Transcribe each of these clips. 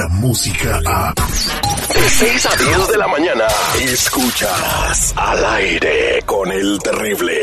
la música a... De 6 a 10 de la mañana, escuchas al aire con el terrible.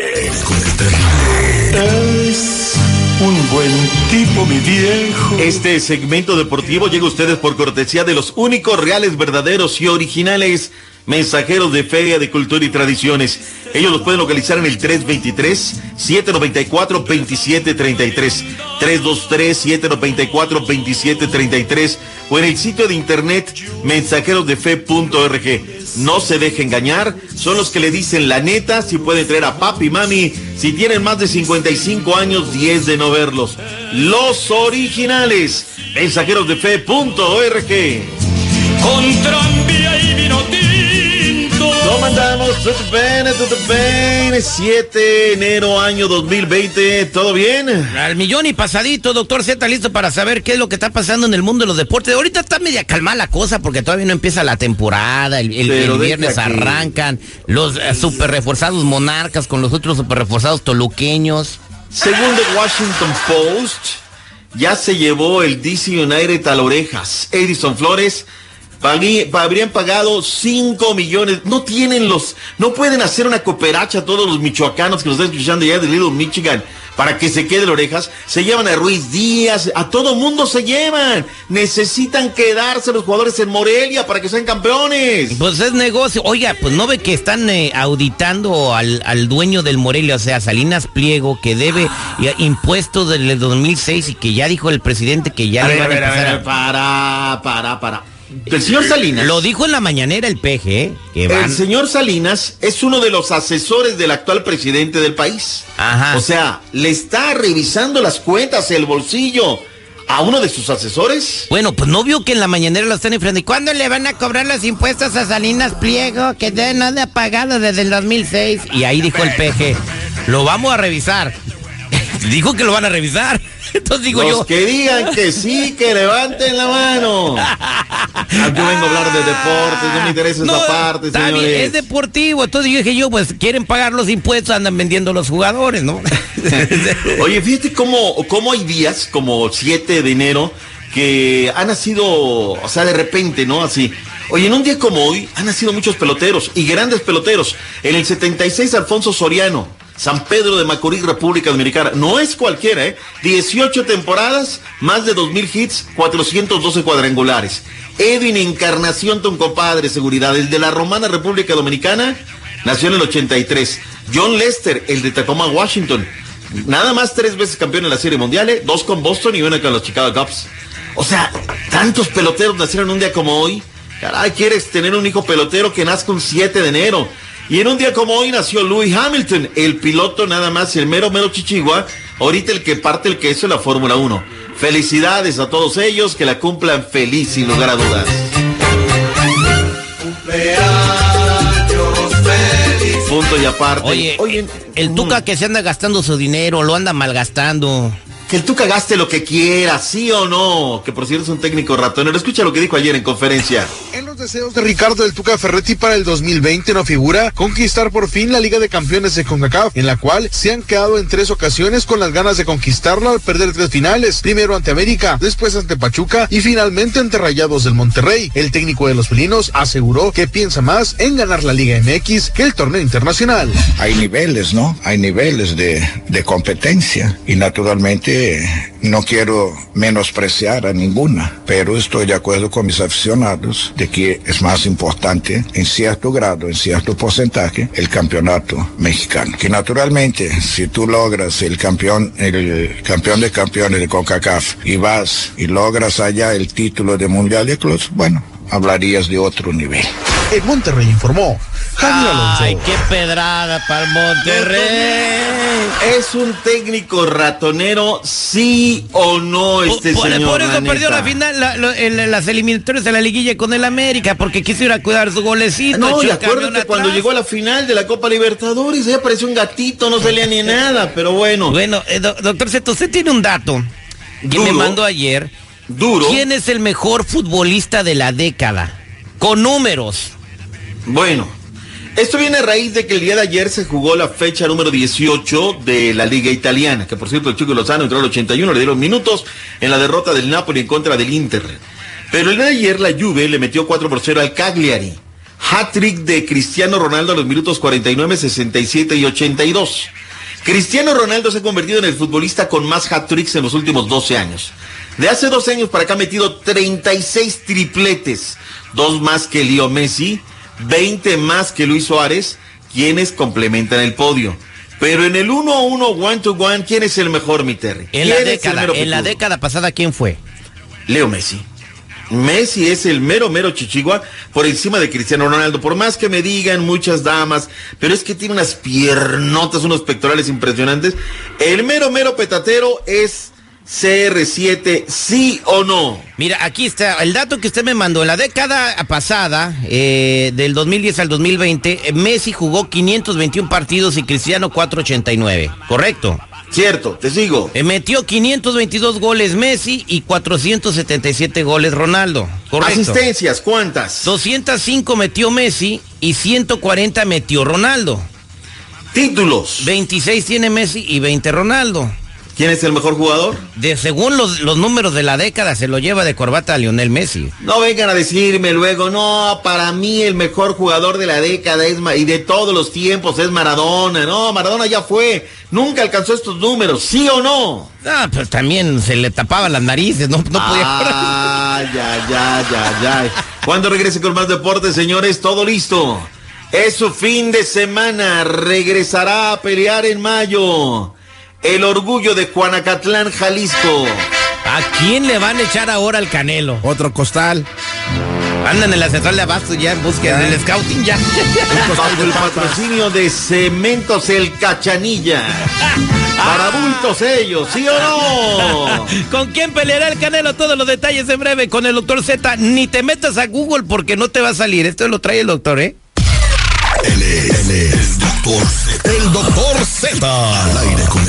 Con el terrible. Es un buen tipo, mi viejo. Este segmento deportivo llega a ustedes por cortesía de los únicos reales, verdaderos y originales mensajeros de Feria de Cultura y Tradiciones. Ellos los pueden localizar en el 323-794-2733, 323-794-2733 o en el sitio de internet mensajerosdefe.org. No se deje engañar, son los que le dicen la neta, si pueden traer a papi y mami, si tienen más de 55 años, 10 de no verlos. Los originales, mensajerosdefe.org. Con ¿Cómo andamos? ¿Todo bien? ¿Todo bien? 7 de enero año 2020, ¿todo bien? Al millón y pasadito, doctor Z, listo para saber qué es lo que está pasando en el mundo de los deportes. Ahorita está media calmada la cosa porque todavía no empieza la temporada. El, viernes arrancan los eh, super reforzados monarcas con los otros super reforzados toluqueños. Según The Washington Post, ya se llevó el DC United a las orejas. Edison Flores pagui- pa- habrían pagado 5 millones. No tienen los, no pueden hacer una cooperacha a todos los michoacanos que nos están escuchando ya de Little Michigan para que se quede las orejas. Se llevan a Ruiz Díaz, a todo mundo se llevan. Necesitan quedarse los jugadores en Morelia para que sean campeones. Pues es negocio. Oiga, pues no ve que están eh, auditando al, al dueño del Morelia, o sea, Salinas Pliego, que debe eh, impuestos del 2006 y que ya dijo el presidente que ya A le ver, a van a ver, a ver, a- para, para, para. El señor Salinas. Lo dijo en la mañanera el ¿eh? Que van... El señor Salinas es uno de los asesores del actual presidente del país. Ajá. O sea, le está revisando las cuentas, el bolsillo a uno de sus asesores. Bueno, pues no vio que en la mañanera lo están enfrentando. ¿Y cuándo le van a cobrar los impuestos a Salinas Pliego? Que de no le ha pagado desde el 2006. Y ahí dijo el peje, lo vamos a revisar. Dijo que lo van a revisar. Entonces digo Los yo, que digan que sí, que levanten la mano. Ah, Yo vengo a hablar de deportes, no me interesa No, esa parte, bien, señores. es deportivo. Entonces yo dije yo, pues quieren pagar los impuestos, andan vendiendo los jugadores, ¿no? Oye, fíjate cómo, cómo hay días, como 7 de enero, que han nacido, o sea, de repente, ¿no? Así. Oye, en un día como hoy han nacido muchos peloteros y grandes peloteros. En el 76, Alfonso Soriano, San Pedro de Macorís, República Dominicana. No es cualquiera, ¿eh? 18 temporadas, más de 2.000 hits, 412 cuadrangulares. Edwin Encarnación, tu compadre, seguridad. El de la Romana República Dominicana, nació en el 83. John Lester, el de Tacoma, Washington. Nada más tres veces campeón en la Serie Mundial, ¿eh? dos con Boston y una con los Chicago Cubs. O sea, tantos peloteros nacieron un día como hoy. Caray, quieres tener un hijo pelotero que nazca un 7 de enero. Y en un día como hoy nació Louis Hamilton, el piloto nada más, el mero mero chichigua, ahorita el que parte el queso en la Fórmula 1. Felicidades a todos ellos, que la cumplan feliz sin lugar a dudas. Punto y aparte. Oye, el Tuca que se anda gastando su dinero, lo anda malgastando. Que el Tuca gaste lo que quiera, sí o no. Que por cierto es un técnico ratonero. Escucha lo que dijo ayer en conferencia. En los deseos de Ricardo del Tuca Ferretti para el 2020 no figura conquistar por fin la Liga de Campeones de CONCACAF, en la cual se han quedado en tres ocasiones con las ganas de conquistarla al perder tres finales, primero ante América, después ante Pachuca y finalmente ante Rayados del Monterrey. El técnico de los felinos aseguró que piensa más en ganar la Liga MX que el torneo internacional. hay niveles, ¿no? Hay niveles de, de competencia y naturalmente no quiero menospreciar a ninguna, pero estoy de acuerdo con mis aficionados de que es más importante en cierto grado, en cierto porcentaje, el campeonato mexicano. Que naturalmente, si tú logras el campeón, el campeón de campeones de CONCACAF y vas y logras allá el título de Mundial de Clubs, bueno, hablarías de otro nivel. En Monterrey informó Javier Alonso. Ay, qué pedrada para el Monterrey. ¿Es un técnico ratonero, sí o no, este por, señor? por eso la perdió la final, la- las eliminatorias de la liguilla con el América, porque quiso ir a cuidar su golecito. No, y acuérdate cuando llegó a la final de la Copa Libertadores, ahí apareció un gatito, no salía ni nada, pero bueno. Bueno, eh, do- doctor Zeto, usted tiene un dato que me mandó ayer. Duro. ¿Quién es el mejor futbolista de la década? Con números. Bueno, esto viene a raíz de que el día de ayer se jugó la fecha número 18 de la Liga Italiana, que por cierto el Chico Lozano entró al 81, le dieron minutos en la derrota del Napoli en contra del Inter. Pero el día de ayer la Juve le metió 4 por 0 al Cagliari. Hat-trick de Cristiano Ronaldo a los minutos 49, 67 y 82. Cristiano Ronaldo se ha convertido en el futbolista con más hat-tricks en los últimos 12 años. De hace dos años para acá ha metido 36 tripletes, dos más que Leo Messi, 20 más que Luis Suárez, quienes complementan el podio. Pero en el 1-1, one-to-one, ¿quién es el mejor, mi Terry? En la ¿Quién es el década, en la década pasada, ¿quién fue? Leo Messi. Messi es el mero, mero chichigua por encima de Cristiano Ronaldo. Por más que me digan muchas damas, pero es que tiene unas piernotas, unos pectorales impresionantes. El mero, mero petatero es CR7, sí o no. Mira, aquí está el dato que usted me mandó. En la década pasada, eh, del 2010 al 2020, eh, Messi jugó 521 partidos y Cristiano 489. ¿Correcto? Cierto, te sigo. Eh, metió 522 goles Messi y 477 goles Ronaldo. Correcto. Asistencias, ¿cuántas? 205 metió Messi y 140 metió Ronaldo. Títulos. 26 tiene Messi y 20 Ronaldo. ¿Quién es el mejor jugador? De según los, los números de la década se lo lleva de corbata a Lionel Messi. No vengan a decirme luego, no, para mí el mejor jugador de la década es y de todos los tiempos es Maradona. No, Maradona ya fue. Nunca alcanzó estos números, ¿sí o no? Ah, pues también se le tapaban las narices, no, no podía. Ah, ya, ya, ya, ya. Cuando regrese con más deportes, señores, todo listo. Es su fin de semana. Regresará a pelear en mayo. El orgullo de Juanacatlán, Jalisco. ¿A quién le van a echar ahora el canelo? Otro costal. Andan en la central de abasto ya en búsqueda del scouting ya. Bajo el patrocinio de Cementos El Cachanilla. Para bultos ellos, ¿sí o no? ¿Con quién peleará el canelo? Todos los detalles en breve con el doctor Z. Ni te metas a Google porque no te va a salir. Esto lo trae el doctor, ¿eh? Él es, él es el doctor Z. El doctor Z. Al aire con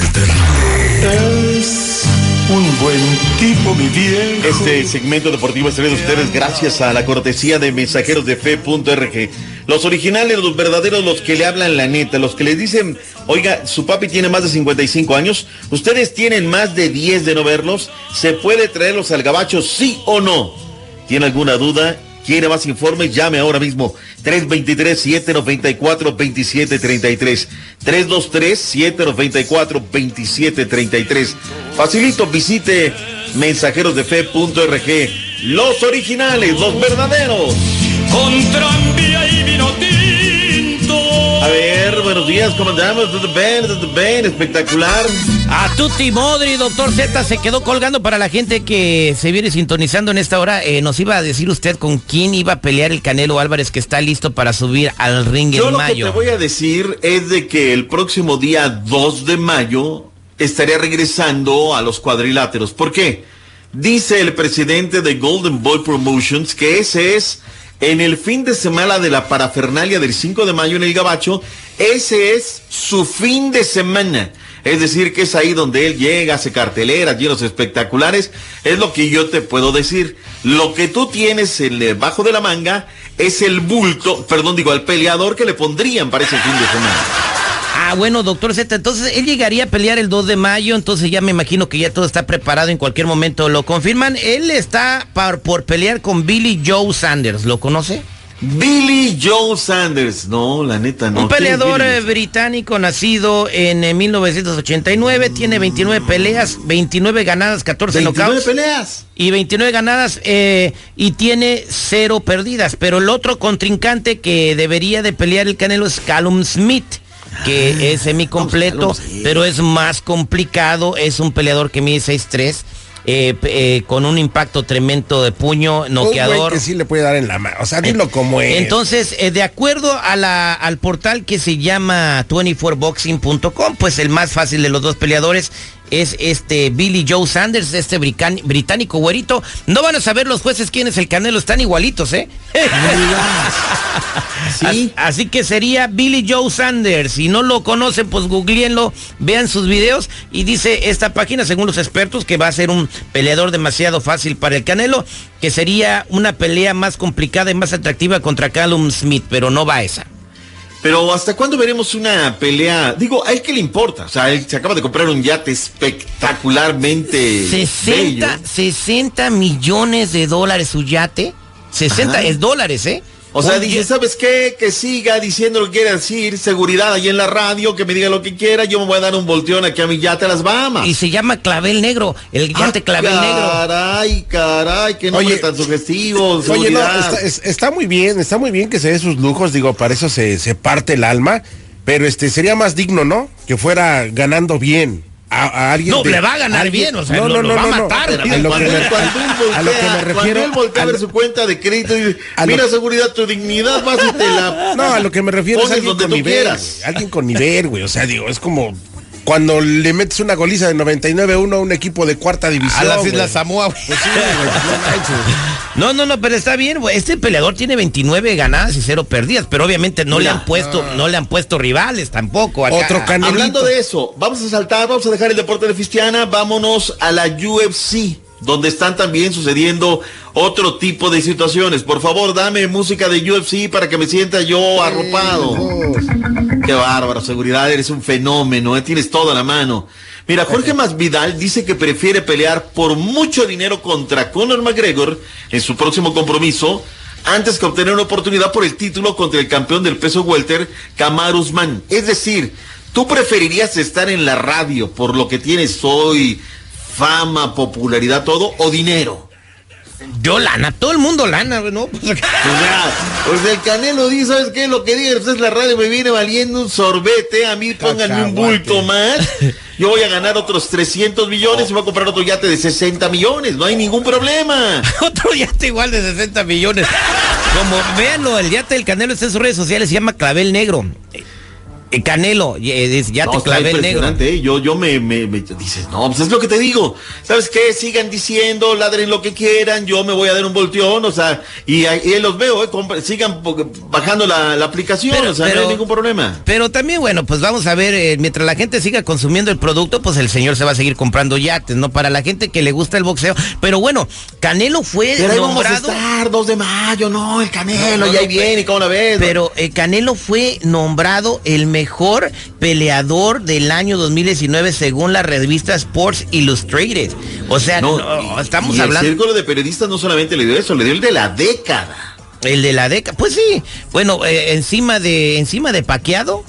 buen tipo, mi viejo. Este segmento deportivo es traído ustedes gracias a la cortesía de mensajeros de fe.rg. Los originales, los verdaderos, los que le hablan la neta, los que les dicen, oiga, su papi tiene más de 55 años, ustedes tienen más de 10 de no verlos, ¿se puede traerlos al gabacho, sí o no? ¿Tiene alguna duda? ¿Quiere más informes? Llame ahora mismo. 323-794-2733. 323-794-2733. Facilito, visite mensajerosdefe.rg. Los originales, los verdaderos. A ver, buenos días, ¿cómo andamos? ¿Todo bien? ¿Todo bien? Espectacular. A Tutti Modri, doctor Z, se quedó colgando para la gente que se viene sintonizando en esta hora. Eh, nos iba a decir usted con quién iba a pelear el Canelo Álvarez que está listo para subir al ring Yo en lo que mayo. te voy a decir es de que el próximo día 2 de mayo estaría regresando a los cuadriláteros. ¿Por qué? Dice el presidente de Golden Boy Promotions que ese es en el fin de semana de la parafernalia del 5 de mayo en el Gabacho, ese es su fin de semana. Es decir, que es ahí donde él llega, hace carteleras, llenos espectaculares. Es lo que yo te puedo decir. Lo que tú tienes en debajo de la manga es el bulto, perdón, digo, al peleador que le pondrían para ese fin de semana. Ah, bueno, doctor Z, entonces él llegaría a pelear el 2 de mayo, entonces ya me imagino que ya todo está preparado en cualquier momento. ¿Lo confirman? Él está par- por pelear con Billy Joe Sanders, ¿lo conoce? Billy Joe Sanders. No, la neta no. Un ¿Quién es peleador eh, británico nacido en eh, 1989, tiene 29 peleas, 29 ganadas, 14 29 knockouts. peleas. y 29 ganadas eh, y tiene cero perdidas. Pero el otro contrincante que debería de pelear el Canelo es Callum Smith, que es semicompleto, Smith. pero es más complicado. Es un peleador que mide 6'3", eh, eh, con un impacto tremendo de puño, Un noqueador. que sí le puede dar en la mano. O sea, dilo como es. Entonces, eh, de acuerdo a la, al portal que se llama 24boxing.com, pues el más fácil de los dos peleadores es este Billy Joe Sanders, este británico güerito. No van a saber los jueces quién es el Canelo, están igualitos, ¿eh? Sí. As- Así que sería Billy Joe Sanders. Si no lo conocen, pues googleenlo, vean sus videos. Y dice esta página, según los expertos, que va a ser un peleador demasiado fácil para el Canelo, que sería una pelea más complicada y más atractiva contra Callum Smith, pero no va esa. Pero ¿hasta cuándo veremos una pelea? Digo, a él que le importa. O sea, él se acaba de comprar un yate espectacularmente 60, bello. 60 millones de dólares su yate. 60 Ajá. es dólares, ¿eh? O sea, dice, yate- ¿sabes qué? Que siga diciendo lo que quiera decir, seguridad ahí en la radio, que me diga lo que quiera, yo me voy a dar un volteón aquí a mi yate a las Bahamas. Y se llama Clavel Negro, el yate Ah, Clavel Negro. Caray, caray, qué nombre Oye, tan sugestivo, Oye, no, está, es- está muy bien, está muy bien que se dé sus lujos, digo, para eso se, se parte el alma, pero este sería más digno, ¿no? Que fuera ganando bien a, a alguien. No, de- le va a ganar alguien- bien, o sea, lo- lo va a matar, A lo, que cuando, me, él, cuando él a lo que me cuando refiero. él voltea a ver su cuenta de crédito y dice, a lo- mira seguridad, tu dignidad, vas y te la... No, a lo que me refiero es alguien con nivel. Alguien con nivel, güey. O sea, digo, es como cuando le metes una goliza de 99-1 a un equipo de cuarta división. A las. Islas Samoa, güey. Pues sí, no. No, no, pero está bien, güey. Este peleador tiene 29 ganadas y 0 perdidas, pero obviamente no le han puesto, no le han puesto rivales tampoco. acá. Otro can- Hablando de eso, vamos a saltar, vamos a dejar el deporte de Fistiana, vámonos a la UFC, donde están también sucediendo otro tipo de situaciones. Por favor, dame música de UFC para que me sienta yo arropado. Qué bárbaro, seguridad, eres un fenómeno, ¿eh? tienes todo a la mano. Mira, Jorge Masvidal dice que prefiere pelear por mucho dinero contra Conor McGregor en su próximo compromiso antes que obtener una oportunidad por el título contra el campeón del peso welter, Kamaru Usman. Es decir, tú preferirías estar en la radio por lo que tienes hoy, fama, popularidad, todo, o dinero. Yo lana, todo el mundo lana, ¿no? Pues, O sea, pues el Canelo dice, ¿sabes qué? Lo que diga pues, es la radio me viene valiendo un sorbete, a mí pónganme un bulto más. Yo voy a ganar otros 300 millones y voy a comprar otro yate de 60 millones, no hay ningún problema. Otro yate igual de 60 millones. Como véanlo, el yate del Canelo está en sus redes sociales, se llama Clavel Negro. Eh, Canelo, eh, yate No, está Clavel Negro. impresionante, ¿eh? Yo, yo me, me- me- dices, no, pues es lo que te digo. ¿Sabes qué? Sigan diciendo, ladren lo que quieran, yo me voy a dar un volteón, o sea, y ahí ahí los veo, ¿eh? Sigan bajando la, la aplicación, Pero- o sea, no hay ningún problema. Pero también, bueno, pues vamos a ver, eh, mientras la gente siga consumiendo el producto, pues el señor se va a seguir comprando yates, ¿no? Para la gente que le gusta el boxeo. Pero bueno, Canelo fue Pero ahí vamos a nombrado. estar, 2 de mayo, no, el Canelo, No, no, y ahí viene, ¿cómo la ves? Pero Canelo fue nombrado el mejor peleador del año 2019 según la revista Sports Illustrated. O sea, no, estamos y hablando El círculo de periodistas no solamente le dio eso, le dio el de la década. el de la década. Pues sí, bueno, eh, encima de encima de Paqueado.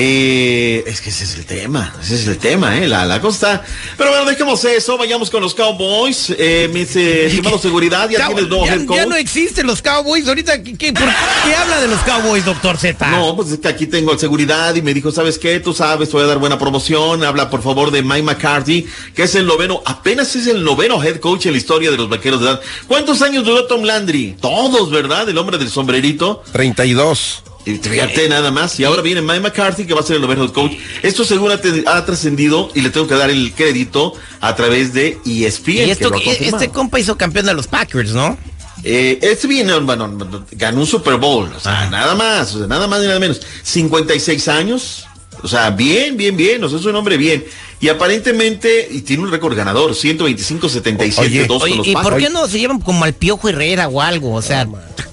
Eh, es que ese es el tema, ese es el tema, eh, la, la cosa. Pero bueno, dejemos eso, vayamos con los Cowboys. Eh, mis eh, estimados seguridad, ya Cow- tienes nuevo ya, head coach. ya no existen los Cowboys. Ahorita, ¿qué, qué- por qué habla de los Cowboys, doctor Z? No, pues es que aquí tengo el seguridad y me dijo, ¿sabes qué? Tú sabes, te voy a dar buena promoción. Habla por favor de Mike McCarthy, que es el noveno, apenas es el noveno head coach en la historia de los vaqueros de edad. ¿Cuántos años duró Tom Landry? Todos, ¿verdad? El hombre del sombrerito. 32. Y fíjate nada más. Y ahora viene Mike McCarthy, que va a ser el head coach. Esto según ha, trascendido y le tengo que dar el crédito a través de ESPN. Y esto, que este compa hizo campeón de los Packers, ¿no? Eh, este viene, bueno, ganó un Super Bowl, o sea, nada más, o sea, nada más ni nada menos. 56 años, o sea, bien, bien, bien, o sea, es un hombre bien. Y aparentemente, y tiene un récord ganador, 125-77, Oye, dos Oye, con los ¿y por qué no se llevan como al Piojo Herrera o algo? O sea,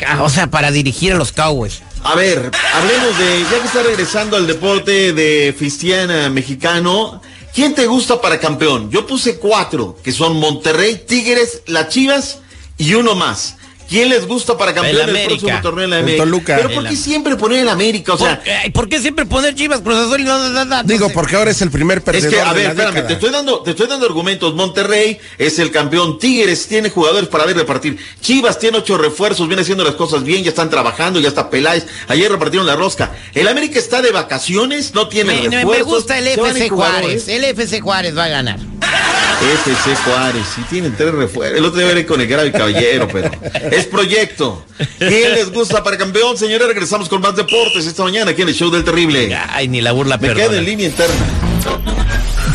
ah, o sea, para dirigir a los Cowboys. A ver, hablemos de, ya que está regresando al deporte de Fistiana mexicano, ¿quién te gusta para campeón? Yo puse cuatro, que son Monterrey, Tigres, las Chivas y uno más. ¿Quién les gusta para campeón El del próximo torneo en la América? Toluca. Pero ¿por qué siempre poner el América? O sea, ¿Por, ay, ¿por qué siempre poner Chivas, Cruz Azul y no, no, no, no Digo, sé? porque ahora es el primer Es perdedor que, a de ver, la espérame, década. te estoy dando, te estoy dando argumentos. Monterrey es el campeón, Tigres tiene jugadores para ver repartir. Chivas tiene ocho refuerzos, viene haciendo las cosas bien, ya están trabajando, ya está Peláez. Ayer repartieron la rosca. El América está de vacaciones, no tiene Me, refuerzos. me gusta el FC. Juárez. El FC Juárez va a ganar. FC Juárez, sí tienen tres refuerzos. El otro día veré con el grave caballero, pero es proyecto. ¿Quién les gusta para campeón, señores? Regresamos con más deportes esta mañana aquí en el show del terrible. Ay, ni la burla, Me perdona. quedo en línea interna.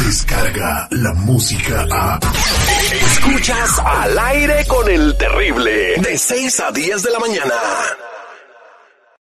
Descarga la música a. Escuchas al aire con el terrible. De 6 a 10 de la mañana.